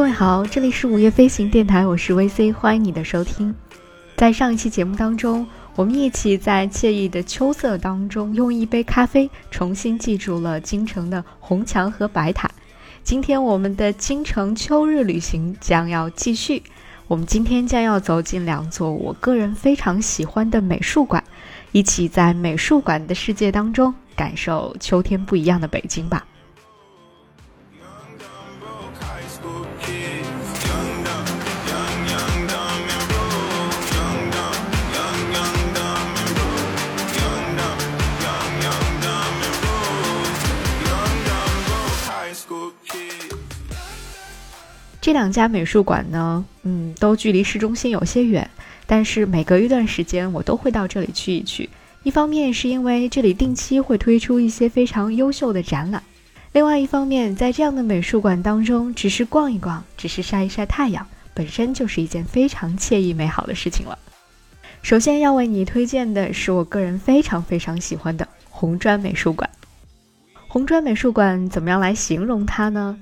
各位好，这里是午夜飞行电台，我是 VC，欢迎你的收听。在上一期节目当中，我们一起在惬意的秋色当中，用一杯咖啡重新记住了京城的红墙和白塔。今天我们的京城秋日旅行将要继续，我们今天将要走进两座我个人非常喜欢的美术馆，一起在美术馆的世界当中感受秋天不一样的北京吧。这两家美术馆呢，嗯，都距离市中心有些远，但是每隔一段时间我都会到这里去一去。一方面是因为这里定期会推出一些非常优秀的展览，另外一方面，在这样的美术馆当中，只是逛一逛，只是晒一晒太阳，本身就是一件非常惬意美好的事情了。首先要为你推荐的是我个人非常非常喜欢的红砖美术馆。红砖美术馆怎么样来形容它呢？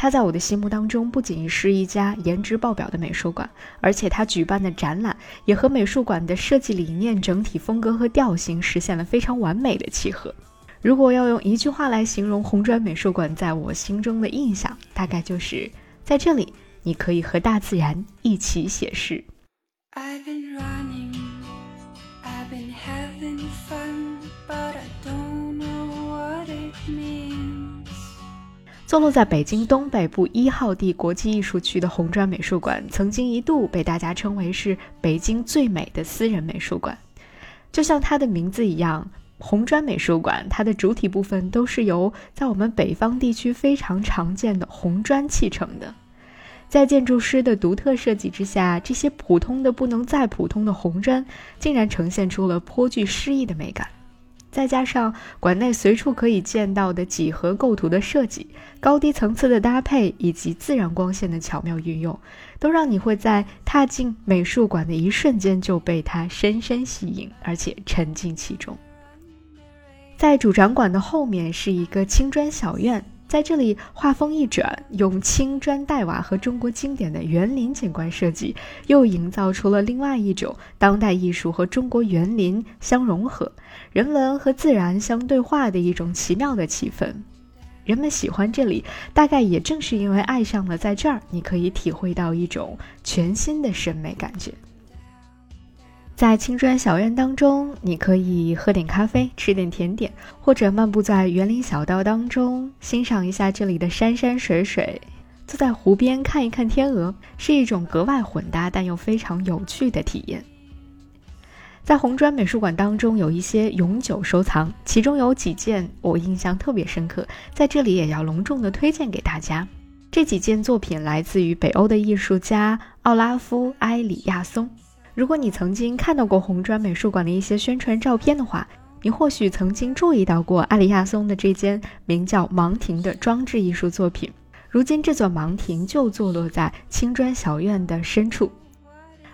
它在我的心目当中不仅是一家颜值爆表的美术馆，而且它举办的展览也和美术馆的设计理念、整体风格和调性实现了非常完美的契合。如果要用一句话来形容红砖美术馆在我心中的印象，大概就是在这里你可以和大自然一起写诗。坐落在北京东北部一号地国际艺术区的红砖美术馆，曾经一度被大家称为是北京最美的私人美术馆。就像它的名字一样，红砖美术馆，它的主体部分都是由在我们北方地区非常常见的红砖砌成的。在建筑师的独特设计之下，这些普通的不能再普通的红砖，竟然呈现出了颇具诗意的美感。再加上馆内随处可以见到的几何构图的设计、高低层次的搭配以及自然光线的巧妙运用，都让你会在踏进美术馆的一瞬间就被它深深吸引，而且沉浸其中。在主展馆的后面是一个青砖小院。在这里，画风一转，用青砖黛瓦和中国经典的园林景观设计，又营造出了另外一种当代艺术和中国园林相融合、人文和自然相对话的一种奇妙的气氛。人们喜欢这里，大概也正是因为爱上了在这儿，你可以体会到一种全新的审美感觉。在青砖小院当中，你可以喝点咖啡，吃点甜点，或者漫步在园林小道当中，欣赏一下这里的山山水水，坐在湖边看一看天鹅，是一种格外混搭但又非常有趣的体验。在红砖美术馆当中，有一些永久收藏，其中有几件我印象特别深刻，在这里也要隆重的推荐给大家。这几件作品来自于北欧的艺术家奥拉夫·埃里亚松。如果你曾经看到过红砖美术馆的一些宣传照片的话，你或许曾经注意到过阿里亚松的这间名叫“芒亭”的装置艺术作品。如今，这座芒亭就坐落在青砖小院的深处。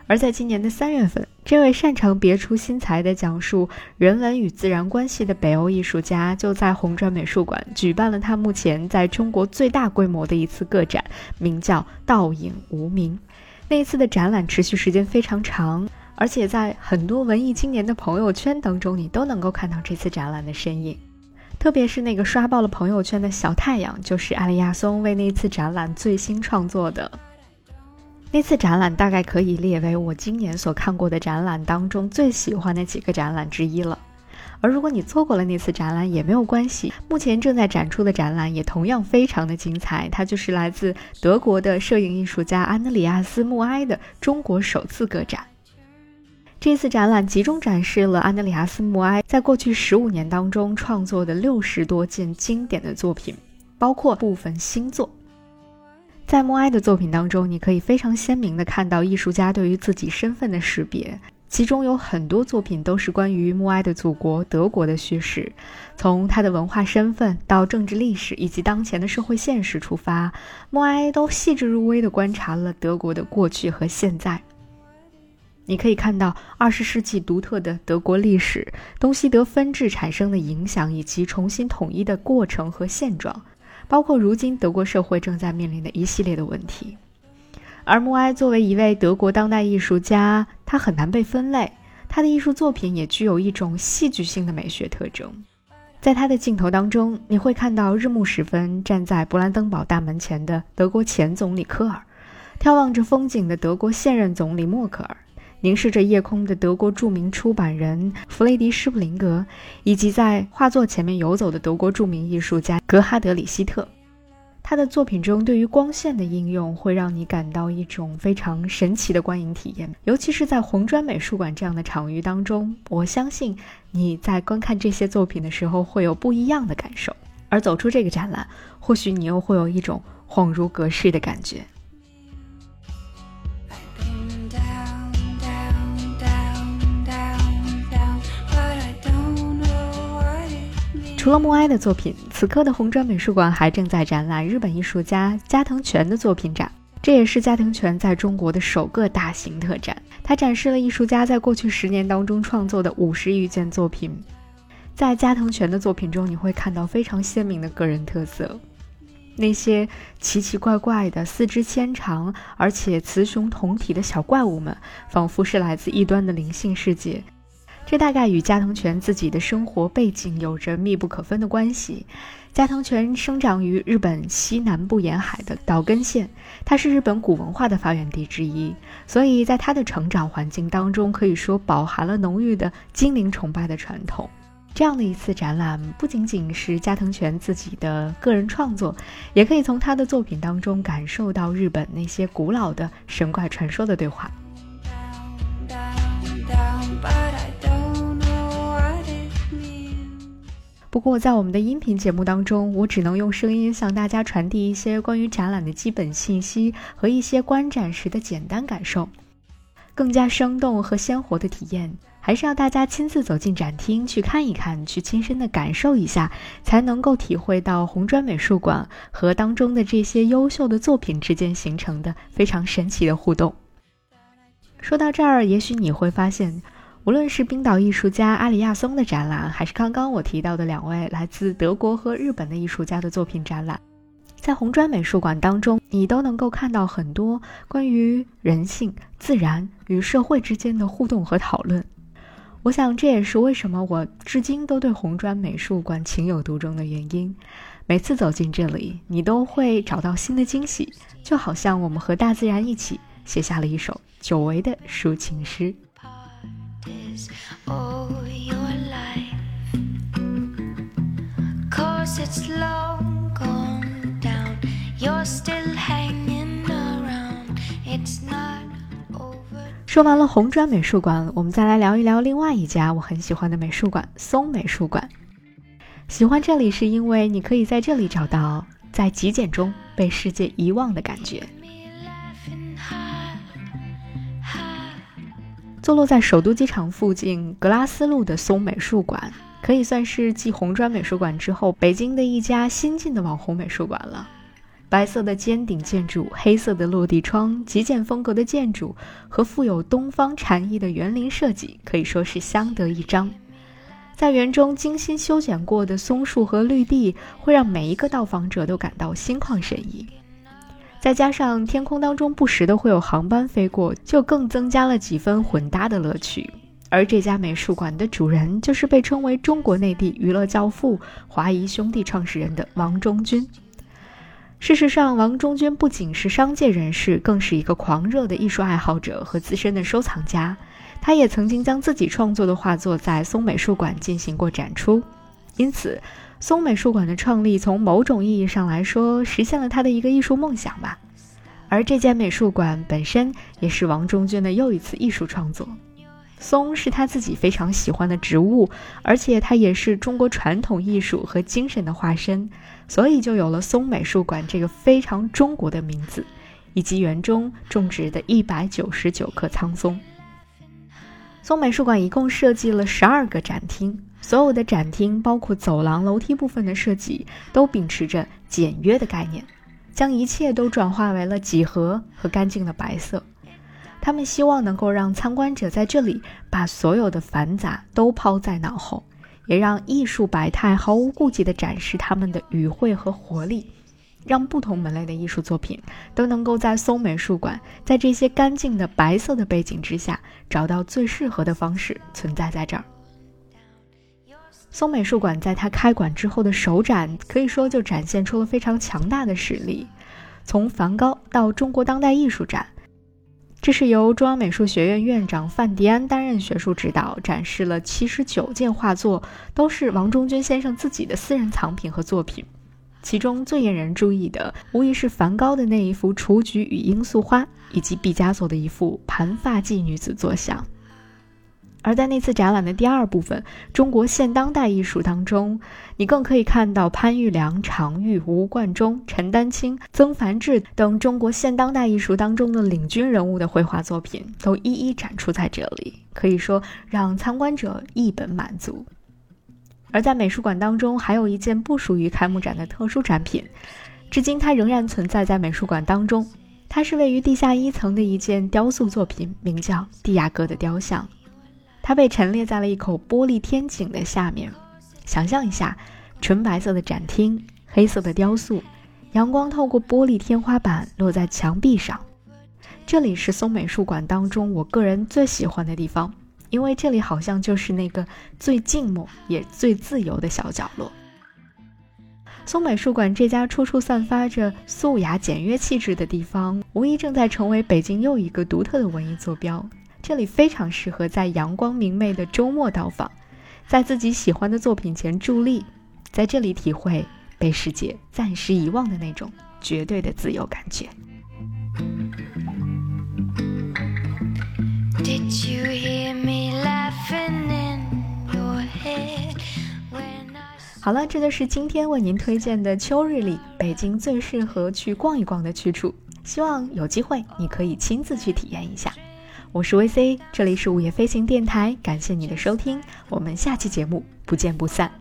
而在今年的三月份，这位擅长别出心裁地讲述人文与自然关系的北欧艺术家，就在红砖美术馆举办了他目前在中国最大规模的一次个展，名叫《倒影无名》。那一次的展览持续时间非常长，而且在很多文艺青年的朋友圈当中，你都能够看到这次展览的身影。特别是那个刷爆了朋友圈的小太阳，就是阿里亚松为那次展览最新创作的。那次展览大概可以列为我今年所看过的展览当中最喜欢的几个展览之一了。而如果你错过了那次展览也没有关系，目前正在展出的展览也同样非常的精彩。它就是来自德国的摄影艺术家安德里亚斯·穆埃的中国首次个展。这次展览集中展示了安德里亚斯·穆埃在过去十五年当中创作的六十多件经典的作品，包括部分新作。在穆埃的作品当中，你可以非常鲜明地看到艺术家对于自己身份的识别。其中有很多作品都是关于默哀的祖国德国的叙事，从他的文化身份到政治历史以及当前的社会现实出发，默哀都细致入微地观察了德国的过去和现在。你可以看到二十世纪独特的德国历史，东西德分治产生的影响以及重新统一的过程和现状。包括如今德国社会正在面临的一系列的问题。而默哀作为一位德国当代艺术家，他很难被分类，他的艺术作品也具有一种戏剧性的美学特征。在他的镜头当中，你会看到日暮时分站在勃兰登堡大门前的德国前总理科尔，眺望着风景的德国现任总理默克尔，凝视着夜空的德国著名出版人弗雷迪施普林格，以及在画作前面游走的德国著名艺术家格哈德里希特。他的作品中对于光线的应用，会让你感到一种非常神奇的观影体验，尤其是在红砖美术馆这样的场域当中，我相信你在观看这些作品的时候会有不一样的感受。而走出这个展览，或许你又会有一种恍如隔世的感觉。除了默哀的作品，此刻的红砖美术馆还正在展览日本艺术家加藤全的作品展。这也是加藤全在中国的首个大型特展。他展示了艺术家在过去十年当中创作的五十余件作品。在加藤全的作品中，你会看到非常鲜明的个人特色。那些奇奇怪怪的、四肢纤长而且雌雄同体的小怪物们，仿佛是来自异端的灵性世界。这大概与加藤泉自己的生活背景有着密不可分的关系。加藤泉生长于日本西南部沿海的岛根县，它是日本古文化的发源地之一，所以在他的成长环境当中，可以说饱含了浓郁的精灵崇拜的传统。这样的一次展览，不仅仅是加藤泉自己的个人创作，也可以从他的作品当中感受到日本那些古老的神怪传说的对话。不过，在我们的音频节目当中，我只能用声音向大家传递一些关于展览的基本信息和一些观展时的简单感受。更加生动和鲜活的体验，还是要大家亲自走进展厅去看一看，去亲身的感受一下，才能够体会到红砖美术馆和当中的这些优秀的作品之间形成的非常神奇的互动。说到这儿，也许你会发现。无论是冰岛艺术家阿里亚松的展览，还是刚刚我提到的两位来自德国和日本的艺术家的作品展览，在红砖美术馆当中，你都能够看到很多关于人性、自然与社会之间的互动和讨论。我想这也是为什么我至今都对红砖美术馆情有独钟的原因。每次走进这里，你都会找到新的惊喜，就好像我们和大自然一起写下了一首久违的抒情诗。说完了红砖美术馆，我们再来聊一聊另外一家我很喜欢的美术馆——松美术馆。喜欢这里是因为你可以在这里找到在极简中被世界遗忘的感觉。坐落在首都机场附近格拉斯路的松美术馆，可以算是继红砖美术馆之后北京的一家新晋的网红美术馆了。白色的尖顶建筑、黑色的落地窗、极简风格的建筑和富有东方禅意的园林设计，可以说是相得益彰。在园中精心修剪过的松树和绿地，会让每一个到访者都感到心旷神怡。再加上天空当中不时的会有航班飞过，就更增加了几分混搭的乐趣。而这家美术馆的主人就是被称为中国内地娱乐教父、华谊兄弟创始人的王中军。事实上，王中军不仅是商界人士，更是一个狂热的艺术爱好者和资深的收藏家。他也曾经将自己创作的画作在松美术馆进行过展出，因此。松美术馆的创立，从某种意义上来说，实现了他的一个艺术梦想吧。而这间美术馆本身，也是王中军的又一次艺术创作。松是他自己非常喜欢的植物，而且它也是中国传统艺术和精神的化身，所以就有了松美术馆这个非常中国的名字，以及园中种植的一百九十九棵苍松。松美术馆一共设计了十二个展厅。所有的展厅，包括走廊、楼梯部分的设计，都秉持着简约的概念，将一切都转化为了几何和干净的白色。他们希望能够让参观者在这里把所有的繁杂都抛在脑后，也让艺术百态毫无顾忌地展示他们的语汇和活力，让不同门类的艺术作品都能够在松美术馆，在这些干净的白色的背景之下，找到最适合的方式存在在这儿。松美术馆在它开馆之后的首展，可以说就展现出了非常强大的实力。从梵高到中国当代艺术展，这是由中央美术学院院长范迪安担任学术指导，展示了七十九件画作，都是王中军先生自己的私人藏品和作品。其中最引人注意的，无疑是梵高的那一幅《雏菊与罂粟花》，以及毕加索的一幅盘发髻女子坐像。而在那次展览的第二部分——中国现当代艺术当中，你更可以看到潘玉良、常玉、吴冠中、陈丹青、曾梵志等中国现当代艺术当中的领军人物的绘画作品，都一一展出在这里，可以说让参观者一本满足。而在美术馆当中，还有一件不属于开幕展的特殊展品，至今它仍然存在在美术馆当中。它是位于地下一层的一件雕塑作品，名叫《蒂亚哥的雕像》。它被陈列在了一口玻璃天井的下面。想象一下，纯白色的展厅，黑色的雕塑，阳光透过玻璃天花板落在墙壁上。这里是松美术馆当中我个人最喜欢的地方。因为这里好像就是那个最静默也最自由的小角落。松美术馆这家处处散发着素雅简约气质的地方，无疑正在成为北京又一个独特的文艺坐标。这里非常适合在阳光明媚的周末到访，在自己喜欢的作品前伫立，在这里体会被世界暂时遗忘的那种绝对的自由感觉。好了，这就是今天为您推荐的秋日里北京最适合去逛一逛的去处。希望有机会你可以亲自去体验一下。我是 VC，这里是午夜飞行电台，感谢你的收听，我们下期节目不见不散。